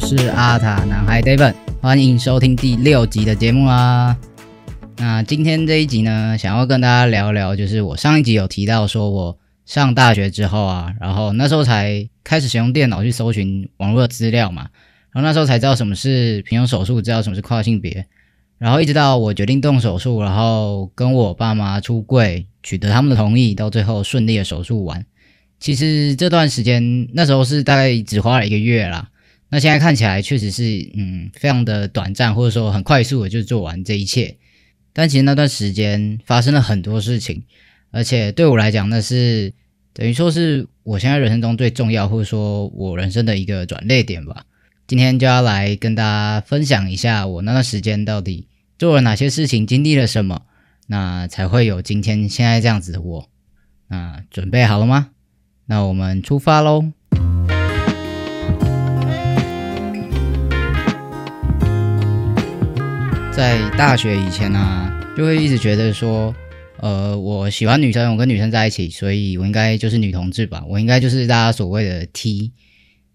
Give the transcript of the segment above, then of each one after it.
是阿塔男孩 David，欢迎收听第六集的节目啦。那今天这一集呢，想要跟大家聊聊，就是我上一集有提到说，我上大学之后啊，然后那时候才开始使用电脑去搜寻网络资料嘛。然后那时候才知道什么是平胸手术，知道什么是跨性别，然后一直到我决定动手术，然后跟我爸妈出柜，取得他们的同意，到最后顺利的手术完。其实这段时间那时候是大概只花了一个月啦，那现在看起来确实是嗯非常的短暂，或者说很快速的就做完这一切。但其实那段时间发生了很多事情，而且对我来讲那是等于说是我现在人生中最重要，或者说我人生的一个转捩点吧。今天就要来跟大家分享一下我那段时间到底做了哪些事情，经历了什么，那才会有今天现在这样子的我。那准备好了吗？那我们出发喽！在大学以前呢，就会一直觉得说，呃，我喜欢女生，我跟女生在一起，所以我应该就是女同志吧，我应该就是大家所谓的 T。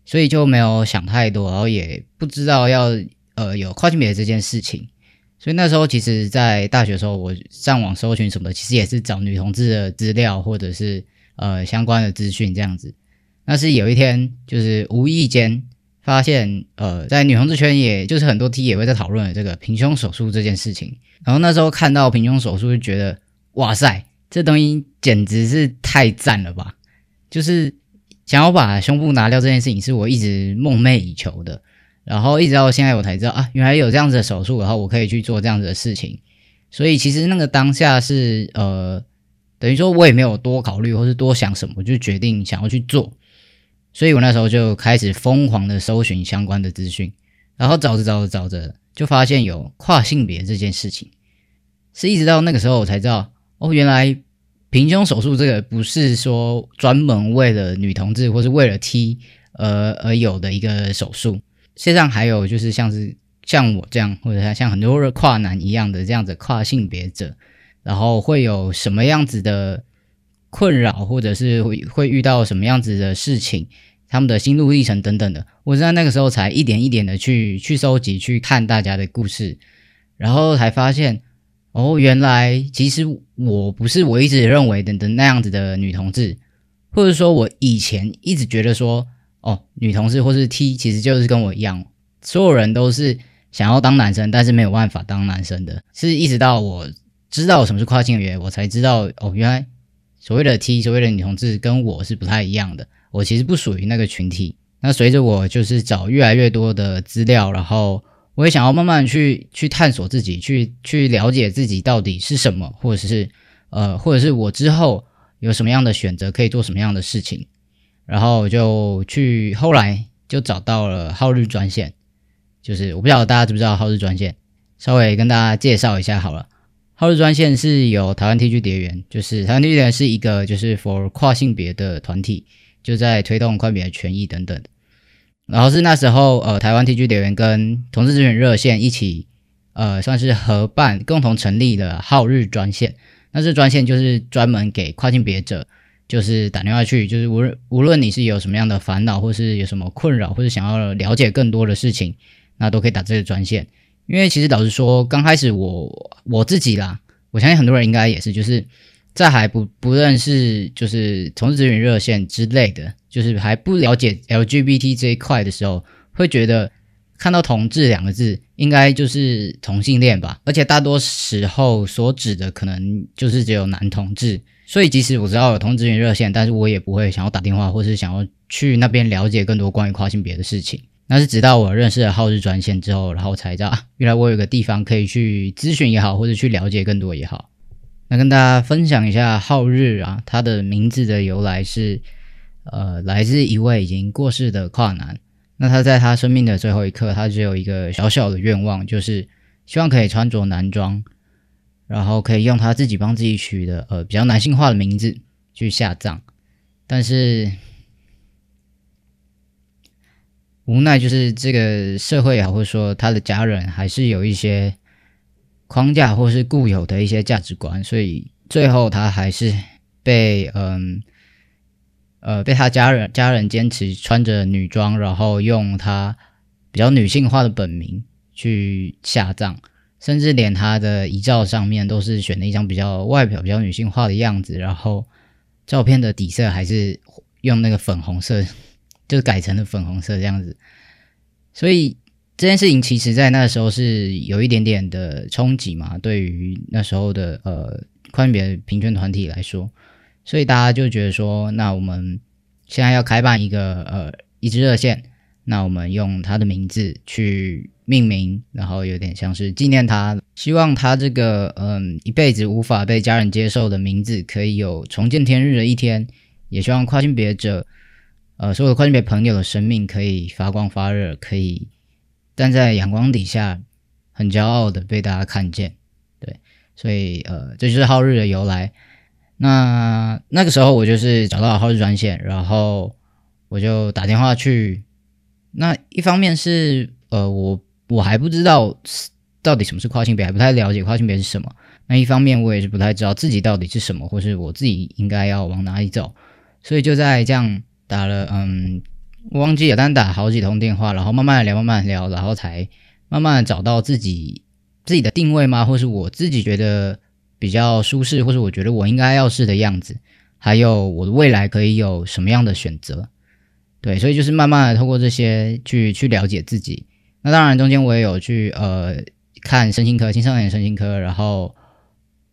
所以就没有想太多，然后也不知道要呃有跨性别这件事情。所以那时候其实，在大学的时候，我上网搜寻什么，其实也是找女同志的资料或者是呃相关的资讯这样子。那是有一天，就是无意间发现，呃，在女同志圈，也就是很多 T 也会在讨论这个平胸手术这件事情。然后那时候看到平胸手术，就觉得哇塞，这东西简直是太赞了吧！就是。想要把胸部拿掉这件事情是我一直梦寐以求的，然后一直到现在我才知道啊，原来有这样子的手术，然后我可以去做这样子的事情。所以其实那个当下是呃，等于说我也没有多考虑或是多想什么，我就决定想要去做。所以我那时候就开始疯狂的搜寻相关的资讯，然后找着找着找着，就发现有跨性别这件事情，是一直到那个时候我才知道哦，原来。平胸手术这个不是说专门为了女同志或是为了 T 而而有的一个手术，世界上还有就是像是像我这样，或者像很多跨男一样的这样子跨性别者，然后会有什么样子的困扰，或者是会会遇到什么样子的事情，他们的心路历程等等的，我在那个时候才一点一点的去去收集去看大家的故事，然后才发现。哦，原来其实我不是我一直认为的的那样子的女同志，或者说我以前一直觉得说，哦，女同志或是 T 其实就是跟我一样，所有人都是想要当男生，但是没有办法当男生的。是一直到我知道什么是跨性别，我才知道哦，原来所谓的 T，所谓的女同志跟我是不太一样的，我其实不属于那个群体。那随着我就是找越来越多的资料，然后。我也想要慢慢去去探索自己，去去了解自己到底是什么，或者是呃，或者是我之后有什么样的选择，可以做什么样的事情，然后就去后来就找到了浩日专线，就是我不晓得大家知不知道浩日专线，稍微跟大家介绍一下好了。浩日专线是由台湾 T G 蝶园，就是台湾 T G 蝶园是一个就是 for 跨性别的团体，就在推动跨别的权益等等。然后是那时候，呃，台湾 T G 留言跟同志咨询热线一起，呃，算是合办，共同成立了好日专线。那这专线就是专门给跨性别者，就是打电话去，就是无论无论你是有什么样的烦恼，或是有什么困扰，或者想要了解更多的事情，那都可以打这个专线。因为其实老实说，刚开始我我自己啦，我相信很多人应该也是，就是在还不不认识，就是同志咨询热线之类的。就是还不了解 LGBT 这一块的时候，会觉得看到“同志”两个字，应该就是同性恋吧？而且大多时候所指的可能就是只有男同志。所以即使我知道有同志群热线，但是我也不会想要打电话，或是想要去那边了解更多关于跨性别的事情。那是直到我认识了浩日专线之后，然后才知道啊，原来我有个地方可以去咨询也好，或者去了解更多也好。那跟大家分享一下浩日啊，他的名字的由来是，呃，来自一位已经过世的跨男。那他在他生命的最后一刻，他只有一个小小的愿望，就是希望可以穿着男装，然后可以用他自己帮自己取的呃比较男性化的名字去下葬。但是无奈就是这个社会啊，或者说他的家人，还是有一些。框架或是固有的一些价值观，所以最后他还是被嗯呃被他家人家人坚持穿着女装，然后用他比较女性化的本名去下葬，甚至连他的遗照上面都是选了一张比较外表比较女性化的样子，然后照片的底色还是用那个粉红色，就改成了粉红色这样子，所以。这件事情其实，在那时候是有一点点的冲击嘛，对于那时候的呃宽别平权团体来说，所以大家就觉得说，那我们现在要开办一个呃一支热线，那我们用他的名字去命名，然后有点像是纪念他，希望他这个嗯一辈子无法被家人接受的名字，可以有重见天日的一天，也希望跨性别者，呃所有的跨性别朋友的生命可以发光发热，可以。站在阳光底下，很骄傲的被大家看见，对，所以呃，这就是浩日的由来。那那个时候我就是找到了浩日专线，然后我就打电话去。那一方面是呃，我我还不知道到底什么是跨性别，还不太了解跨性别是什么。那一方面我也是不太知道自己到底是什么，或是我自己应该要往哪里走。所以就在这样打了嗯。我忘记了，但打好几通电话，然后慢慢聊，慢慢聊，然后才慢慢找到自己自己的定位吗？或是我自己觉得比较舒适，或是我觉得我应该要是的样子，还有我的未来可以有什么样的选择？对，所以就是慢慢的透过这些去去了解自己。那当然中间我也有去呃看身心科、青少年身心科，然后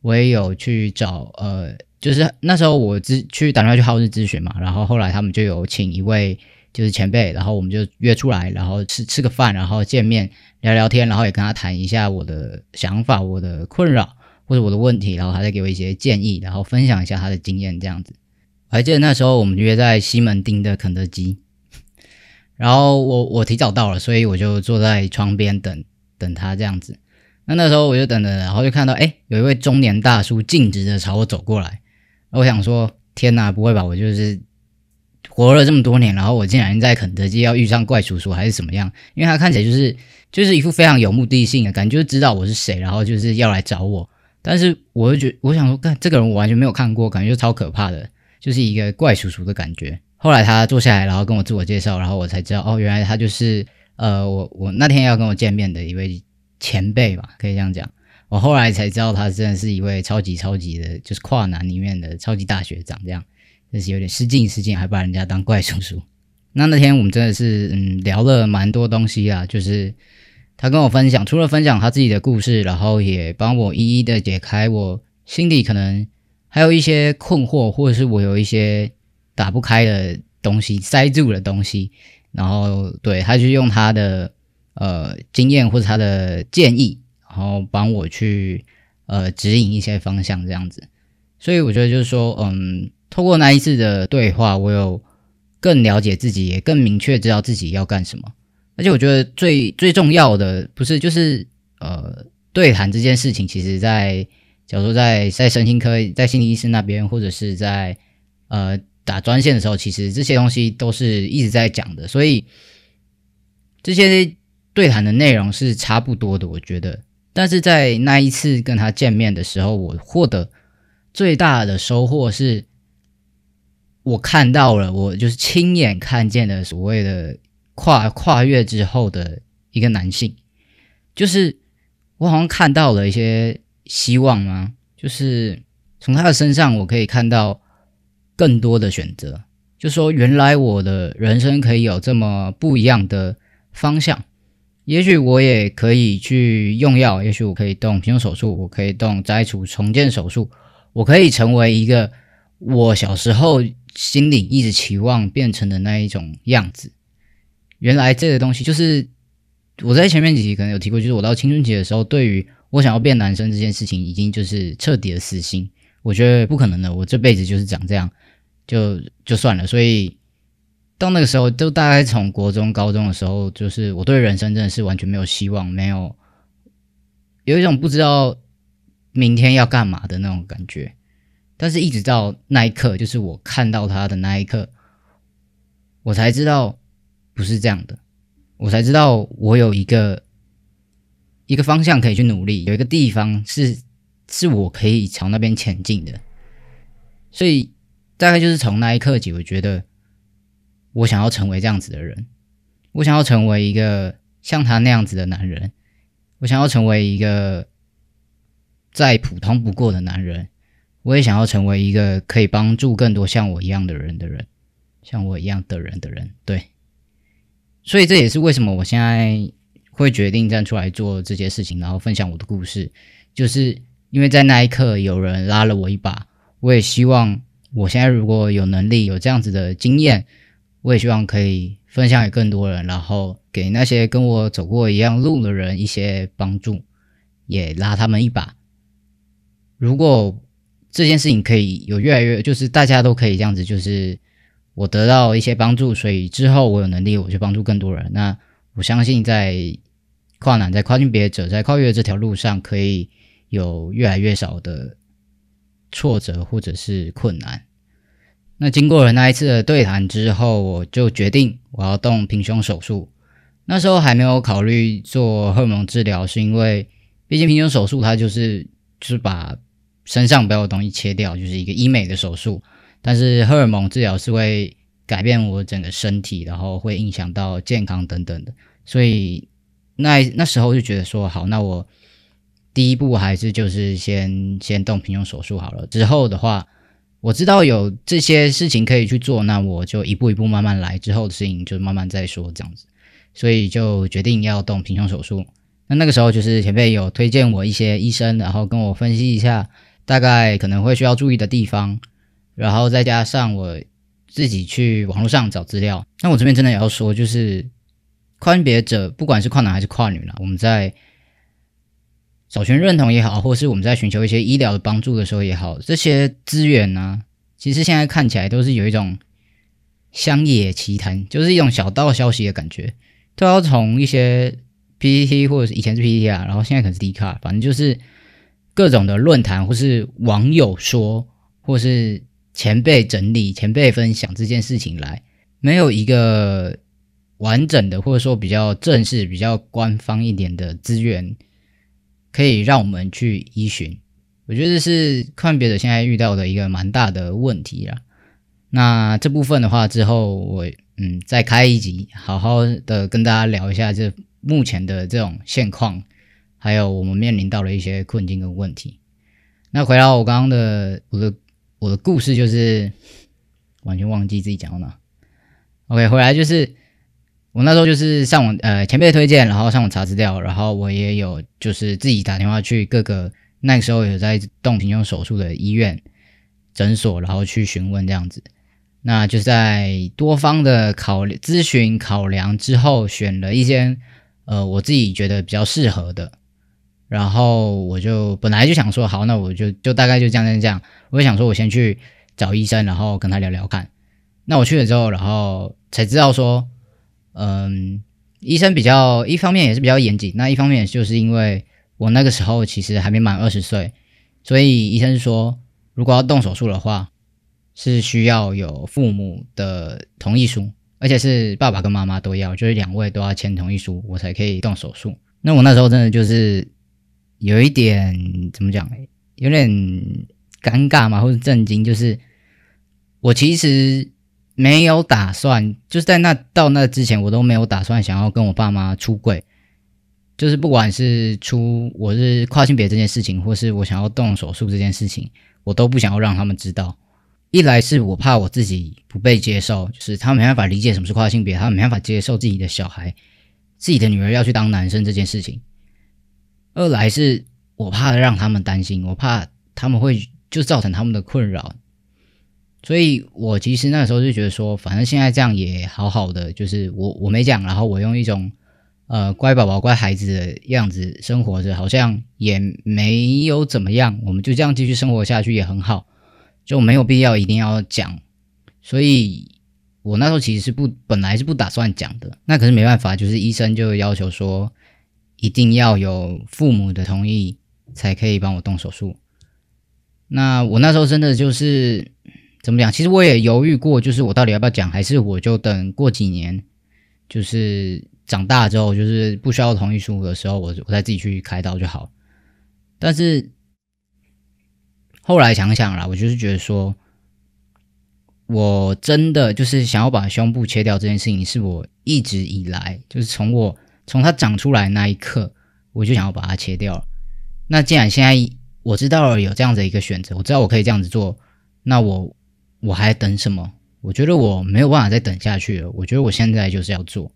我也有去找呃，就是那时候我咨去打电话去浩日咨询嘛，然后后来他们就有请一位。就是前辈，然后我们就约出来，然后吃吃个饭，然后见面聊聊天，然后也跟他谈一下我的想法、我的困扰或者我的问题，然后他再给我一些建议，然后分享一下他的经验这样子。我还记得那时候我们约在西门町的肯德基，然后我我提早到了，所以我就坐在窗边等等他这样子。那那时候我就等着，然后就看到哎，有一位中年大叔径直的朝我走过来，我想说天哪，不会吧，我就是。活了这么多年，然后我竟然在肯德基要遇上怪叔叔还是怎么样？因为他看起来就是就是一副非常有目的性的感觉，就知道我是谁，然后就是要来找我。但是我就觉我想说，看这个人我完全没有看过，感觉就超可怕的，就是一个怪叔叔的感觉。后来他坐下来，然后跟我自我介绍，然后我才知道哦，原来他就是呃我我那天要跟我见面的一位前辈吧，可以这样讲。我后来才知道他真的是一位超级超级的，就是跨男里面的超级大学长这样。就是有点失敬失敬，还把人家当怪叔叔。那那天我们真的是嗯聊了蛮多东西啊，就是他跟我分享，除了分享他自己的故事，然后也帮我一一的解开我心里可能还有一些困惑，或者是我有一些打不开的东西塞住的东西。然后对他就用他的呃经验或者他的建议，然后帮我去呃指引一些方向这样子。所以我觉得就是说嗯。透过那一次的对话，我有更了解自己，也更明确知道自己要干什么。而且我觉得最最重要的不是就是呃对谈这件事情，其实在假如说在在神经科在心理医生那边，或者是在呃打专线的时候，其实这些东西都是一直在讲的。所以这些对谈的内容是差不多的，我觉得。但是在那一次跟他见面的时候，我获得最大的收获是。我看到了，我就是亲眼看见了所谓的跨跨越之后的一个男性，就是我好像看到了一些希望吗？就是从他的身上，我可以看到更多的选择，就说原来我的人生可以有这么不一样的方向，也许我也可以去用药，也许我可以动平胸手术，我可以动摘除重建手术，我可以成为一个我小时候。心里一直期望变成的那一种样子，原来这个东西就是我在前面几集可能有提过，就是我到青春期的时候，对于我想要变男生这件事情已经就是彻底的死心，我觉得不可能的，我这辈子就是长这样，就就算了。所以到那个时候，都大概从国中、高中的时候，就是我对人生真的是完全没有希望，没有有一种不知道明天要干嘛的那种感觉。但是，一直到那一刻，就是我看到他的那一刻，我才知道不是这样的，我才知道我有一个一个方向可以去努力，有一个地方是是我可以朝那边前进的。所以，大概就是从那一刻起，我觉得我想要成为这样子的人，我想要成为一个像他那样子的男人，我想要成为一个再普通不过的男人。我也想要成为一个可以帮助更多像我一样的人的人，像我一样的人的人，对。所以这也是为什么我现在会决定站出来做这件事情，然后分享我的故事，就是因为在那一刻有人拉了我一把。我也希望我现在如果有能力有这样子的经验，我也希望可以分享给更多人，然后给那些跟我走过一样路的人一些帮助，也拉他们一把。如果这件事情可以有越来越，就是大家都可以这样子，就是我得到一些帮助，所以之后我有能力，我去帮助更多人。那我相信，在跨男、在跨境别者在跨越这条路上，可以有越来越少的挫折或者是困难。那经过了那一次的对谈之后，我就决定我要动平胸手术。那时候还没有考虑做荷尔蒙治疗，是因为毕竟平胸手术它就是就是把身上不要的东西切掉，就是一个医美的手术。但是荷尔蒙治疗是会改变我整个身体，然后会影响到健康等等的。所以那那时候就觉得说，好，那我第一步还是就是先先动平胸手术好了。之后的话，我知道有这些事情可以去做，那我就一步一步慢慢来。之后的事情就慢慢再说，这样子。所以就决定要动平胸手术。那那个时候就是前辈有推荐我一些医生，然后跟我分析一下。大概可能会需要注意的地方，然后再加上我自己去网络上找资料。那我这边真的也要说，就是跨性别者，不管是跨男还是跨女啦，我们在找寻认同也好，或是我们在寻求一些医疗的帮助的时候也好，这些资源呢，其实现在看起来都是有一种乡野奇谈，就是一种小道消息的感觉，都要从一些 PPT 或者是以前是 PPT 啊，然后现在可能是 D 卡，反正就是。各种的论坛，或是网友说，或是前辈整理、前辈分享这件事情来，没有一个完整的，或者说比较正式、比较官方一点的资源，可以让我们去依循。我觉得是看别的现在遇到的一个蛮大的问题啦。那这部分的话，之后我嗯再开一集，好好的跟大家聊一下这目前的这种现况。还有我们面临到了一些困境跟问题。那回到我刚刚的我的我的故事，就是完全忘记自己讲到哪。OK，回来就是我那时候就是上网呃前辈推荐，然后上网查资料，然后我也有就是自己打电话去各个那个时候有在动平胸手术的医院诊所，然后去询问这样子。那就在多方的考咨询考量之后，选了一间呃我自己觉得比较适合的。然后我就本来就想说，好，那我就就大概就这样这样这样。我就想说，我先去找医生，然后跟他聊聊看。那我去了之后，然后才知道说，嗯，医生比较一方面也是比较严谨，那一方面就是因为我那个时候其实还没满二十岁，所以医生说，如果要动手术的话，是需要有父母的同意书，而且是爸爸跟妈妈都要，就是两位都要签同意书，我才可以动手术。那我那时候真的就是。有一点怎么讲？有点尴尬嘛，或者震惊。就是我其实没有打算，就是在那到那之前，我都没有打算想要跟我爸妈出柜。就是不管是出我是跨性别这件事情，或是我想要动手术这件事情，我都不想要让他们知道。一来是我怕我自己不被接受，就是他没办法理解什么是跨性别，他没办法接受自己的小孩、自己的女儿要去当男生这件事情。二来是我怕让他们担心，我怕他们会就造成他们的困扰，所以我其实那时候就觉得说，反正现在这样也好好的，就是我我没讲，然后我用一种呃乖宝宝、乖孩子的样子生活着，好像也没有怎么样，我们就这样继续生活下去也很好，就没有必要一定要讲。所以我那时候其实是不本来是不打算讲的，那可是没办法，就是医生就要求说一定要有父母的同意才可以帮我动手术。那我那时候真的就是怎么讲？其实我也犹豫过，就是我到底要不要讲，还是我就等过几年，就是长大之后，就是不需要同意书的时候，我我再自己去开刀就好。但是后来想想啦，我就是觉得说，我真的就是想要把胸部切掉这件事情，是我一直以来就是从我从它长出来那一刻，我就想要把它切掉。那既然现在。我知道了有这样子一个选择，我知道我可以这样子做，那我我还等什么？我觉得我没有办法再等下去了。我觉得我现在就是要做，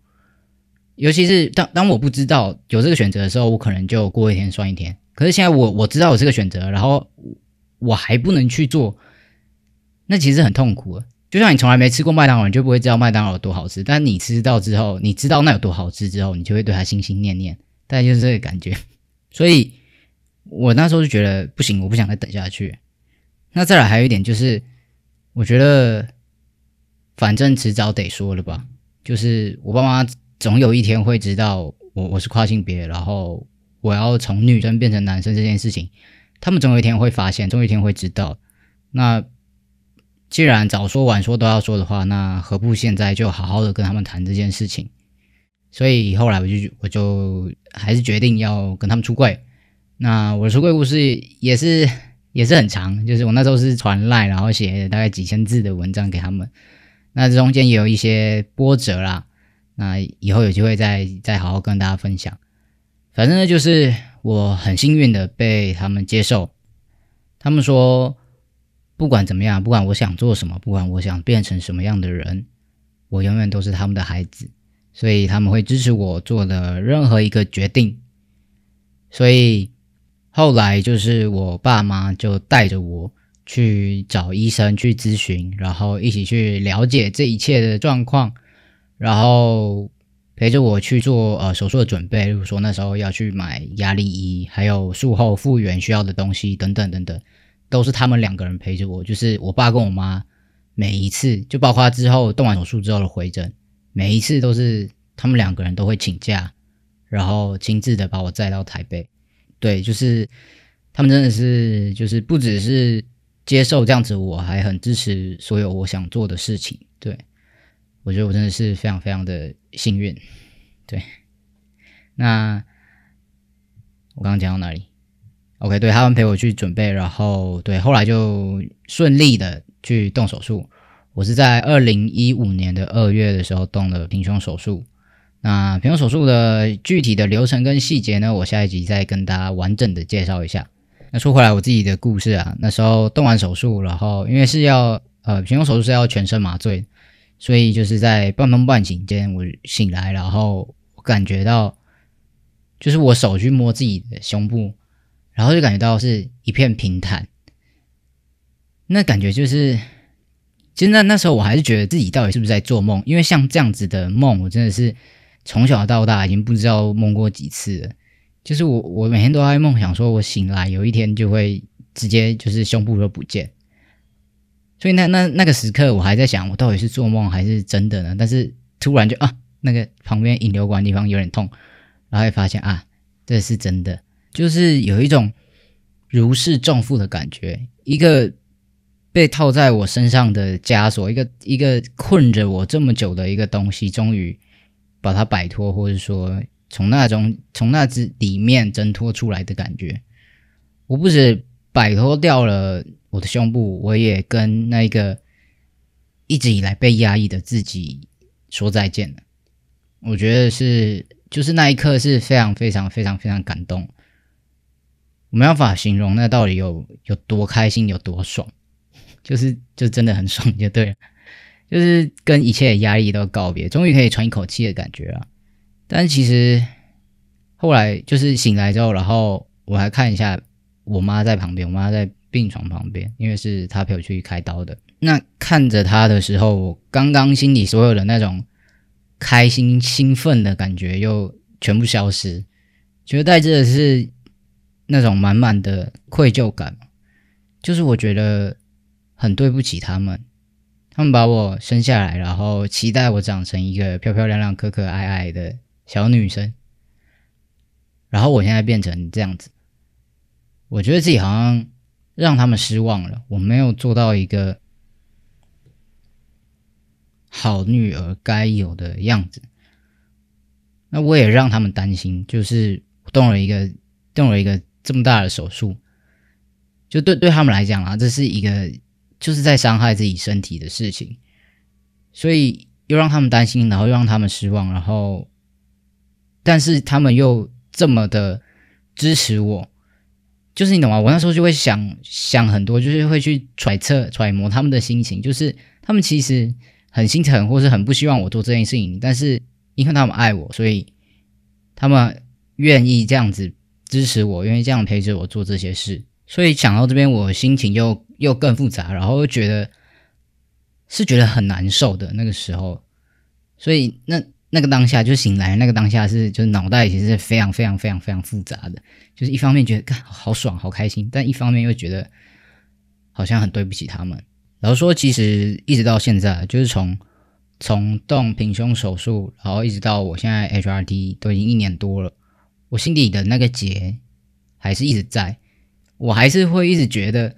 尤其是当当我不知道有这个选择的时候，我可能就过一天算一天。可是现在我我知道有这个选择，然后我还不能去做，那其实很痛苦。就像你从来没吃过麦当劳，你就不会知道麦当劳有多好吃。但你吃到之后，你知道那有多好吃之后，你就会对它心心念念。大概就是这个感觉，所以。我那时候就觉得不行，我不想再等下去。那再来还有一点就是，我觉得反正迟早得说了吧。就是我爸妈总有一天会知道我我是跨性别，然后我要从女生变成男生这件事情，他们总有一天会发现，总有一天会知道。那既然早说晚说都要说的话，那何不现在就好好的跟他们谈这件事情？所以后来我就我就还是决定要跟他们出柜。那我出柜故事也是也是很长，就是我那时候是传赖，然后写大概几千字的文章给他们。那中间也有一些波折啦，那以后有机会再再好好跟大家分享。反正呢，就是我很幸运的被他们接受。他们说，不管怎么样，不管我想做什么，不管我想变成什么样的人，我永远都是他们的孩子，所以他们会支持我做的任何一个决定。所以。后来就是我爸妈就带着我去找医生去咨询，然后一起去了解这一切的状况，然后陪着我去做呃手术的准备，比如说那时候要去买压力衣，还有术后复原需要的东西等等等等，都是他们两个人陪着我。就是我爸跟我妈每一次，就包括之后动完手术之后的回诊，每一次都是他们两个人都会请假，然后亲自的把我载到台北。对，就是他们真的是，就是不只是接受这样子，我还很支持所有我想做的事情。对我觉得我真的是非常非常的幸运。对，那我刚刚讲到哪里？OK，对他们陪我去准备，然后对，后来就顺利的去动手术。我是在二零一五年的二月的时候动了平胸手术。那平胸手术的具体的流程跟细节呢？我下一集再跟大家完整的介绍一下。那说回来，我自己的故事啊，那时候动完手术，然后因为是要呃平胸手术是要全身麻醉，所以就是在半梦半醒间，我醒来，然后我感觉到就是我手去摸自己的胸部，然后就感觉到是一片平坦，那感觉就是，其实那那时候我还是觉得自己到底是不是在做梦，因为像这样子的梦，我真的是。从小到大已经不知道梦过几次了，就是我我每天都在梦想，说我醒来有一天就会直接就是胸部都不见，所以那那那个时刻我还在想，我到底是做梦还是真的呢？但是突然就啊，那个旁边引流管地方有点痛，然后发现啊，这是真的，就是有一种如释重负的感觉，一个被套在我身上的枷锁，一个一个困着我这么久的一个东西，终于。把它摆脱，或者说从那种从那只里面挣脱出来的感觉，我不止摆脱掉了我的胸部，我也跟那一个一直以来被压抑的自己说再见了。我觉得是，就是那一刻是非常非常非常非常感动，我没办法形容那到底有有多开心，有多爽，就是就真的很爽，就对了。就是跟一切的压力都告别，终于可以喘一口气的感觉了。但其实后来就是醒来之后，然后我还看一下我妈在旁边，我妈在病床旁边，因为是她陪我去开刀的。那看着她的时候，我刚刚心里所有的那种开心兴奋的感觉又全部消失，觉得带着的是那种满满的愧疚感，就是我觉得很对不起他们，他们把我生下来，然后期待我长成一个漂漂亮亮、可可爱爱的小女生，然后我现在变成这样子，我觉得自己好像让他们失望了，我没有做到一个好女儿该有的样子。那我也让他们担心，就是动了一个动了一个这么大的手术，就对对他们来讲啊，这是一个就是在伤害自己身体的事情，所以又让他们担心，然后又让他们失望，然后，但是他们又这么的支持我，就是你懂吗？我那时候就会想想很多，就是会去揣测揣摩他们的心情，就是他们其实很心疼，或是很不希望我做这件事情，但是。因为他们爱我，所以他们愿意这样子支持我，愿意这样陪着我做这些事。所以想到这边，我心情又又更复杂，然后又觉得是觉得很难受的那个时候。所以那那个当下就醒来，那个当下是就是脑袋其实是非常非常非常非常复杂的。就是一方面觉得好爽好开心，但一方面又觉得好像很对不起他们。然后说，其实一直到现在，就是从。从动平胸手术，然后一直到我现在 HRT 都已经一年多了，我心里的那个结还是一直在，我还是会一直觉得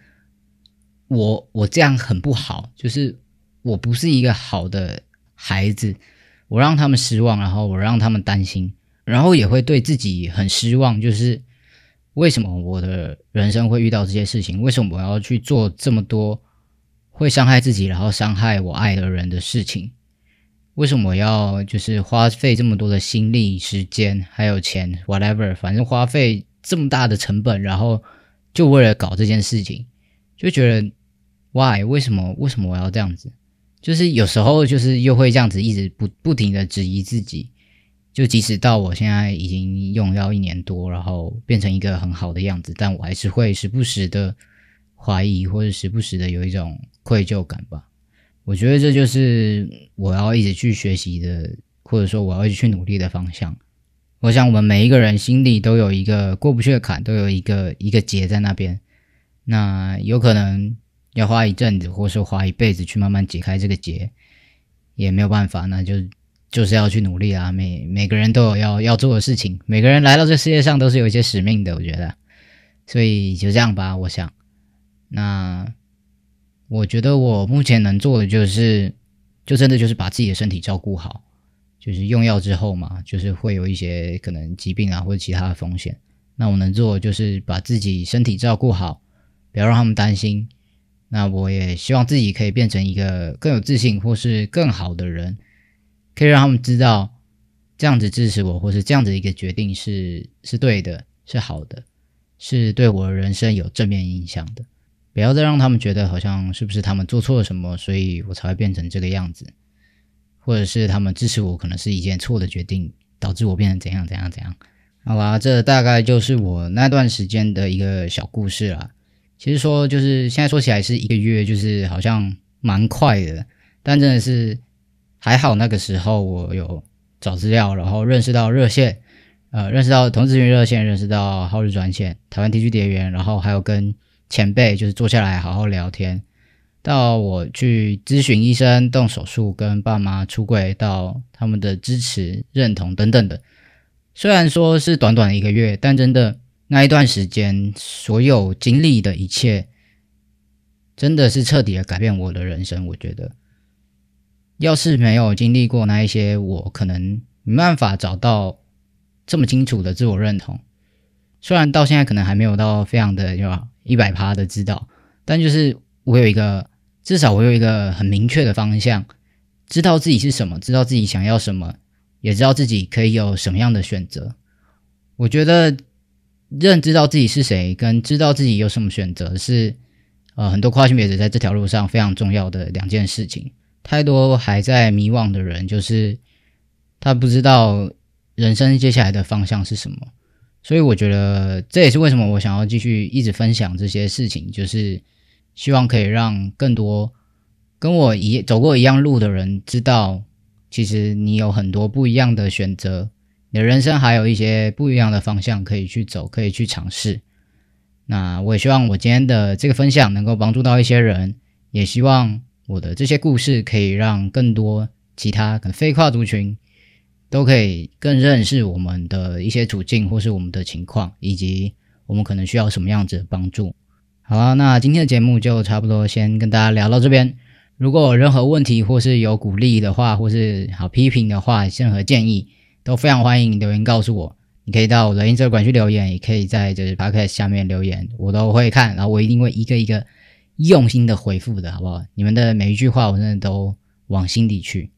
我我这样很不好，就是我不是一个好的孩子，我让他们失望，然后我让他们担心，然后也会对自己很失望，就是为什么我的人生会遇到这些事情？为什么我要去做这么多会伤害自己，然后伤害我爱的人的事情？为什么要就是花费这么多的心力、时间还有钱，whatever，反正花费这么大的成本，然后就为了搞这件事情，就觉得 why？为什么？为什么我要这样子？就是有时候就是又会这样子一直不不停的质疑自己，就即使到我现在已经用药一年多，然后变成一个很好的样子，但我还是会时不时的怀疑，或者时不时的有一种愧疚感吧。我觉得这就是我要一直去学习的，或者说我要一直去努力的方向。我想我们每一个人心里都有一个过不去的坎，都有一个一个结在那边。那有可能要花一阵子，或是花一辈子去慢慢解开这个结，也没有办法。那就就是要去努力啊！每每个人都有要要做的事情，每个人来到这世界上都是有一些使命的。我觉得，所以就这样吧。我想，那。我觉得我目前能做的就是，就真的就是把自己的身体照顾好，就是用药之后嘛，就是会有一些可能疾病啊或者其他的风险。那我能做的就是把自己身体照顾好，不要让他们担心。那我也希望自己可以变成一个更有自信或是更好的人，可以让他们知道这样子支持我或是这样子一个决定是是对的，是好的，是对我的人生有正面影响的。不要再让他们觉得好像是不是他们做错了什么，所以我才会变成这个样子，或者是他们支持我可能是一件错的决定，导致我变成怎样怎样怎样。好吧，这大概就是我那段时间的一个小故事啦。其实说就是现在说起来是一个月，就是好像蛮快的，但真的是还好那个时候我有找资料，然后认识到热线，呃，认识到同志咨询热线，认识到浩日专线、台湾地区蝶员，然后还有跟。前辈就是坐下来好好聊天，到我去咨询医生、动手术、跟爸妈出柜，到他们的支持、认同等等的。虽然说是短短一个月，但真的那一段时间，所有经历的一切，真的是彻底的改变我的人生。我觉得，要是没有经历过那一些，我可能没办法找到这么清楚的自我认同。虽然到现在可能还没有到非常的，要？一百趴的知道，但就是我有一个，至少我有一个很明确的方向，知道自己是什么，知道自己想要什么，也知道自己可以有什么样的选择。我觉得认知到自己是谁，跟知道自己有什么选择，是呃很多跨性别者在这条路上非常重要的两件事情。太多还在迷惘的人，就是他不知道人生接下来的方向是什么。所以我觉得这也是为什么我想要继续一直分享这些事情，就是希望可以让更多跟我一走过一样路的人知道，其实你有很多不一样的选择，你的人生还有一些不一样的方向可以去走，可以去尝试。那我也希望我今天的这个分享能够帮助到一些人，也希望我的这些故事可以让更多其他可能非跨族群都可以更认识我们的一些处境或是我们的情况，以及我们可能需要什么样子的帮助。好啊，那今天的节目就差不多先跟大家聊到这边。如果有任何问题或是有鼓励的话，或是好批评的话，任何建议都非常欢迎留言告诉我。你可以到我的 Instagram 去留言，也可以在就是 Podcast 下面留言，我都会看，然后我一定会一个一个用心的回复的，好不好？你们的每一句话，我真的都往心底去，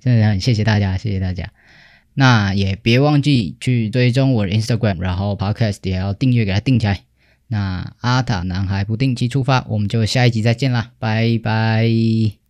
真的很谢谢大家，谢谢大家。那也别忘记去追踪我的 Instagram，然后 Podcast 也要订阅给它订起来。那阿塔男孩不定期出发，我们就下一集再见啦，拜拜。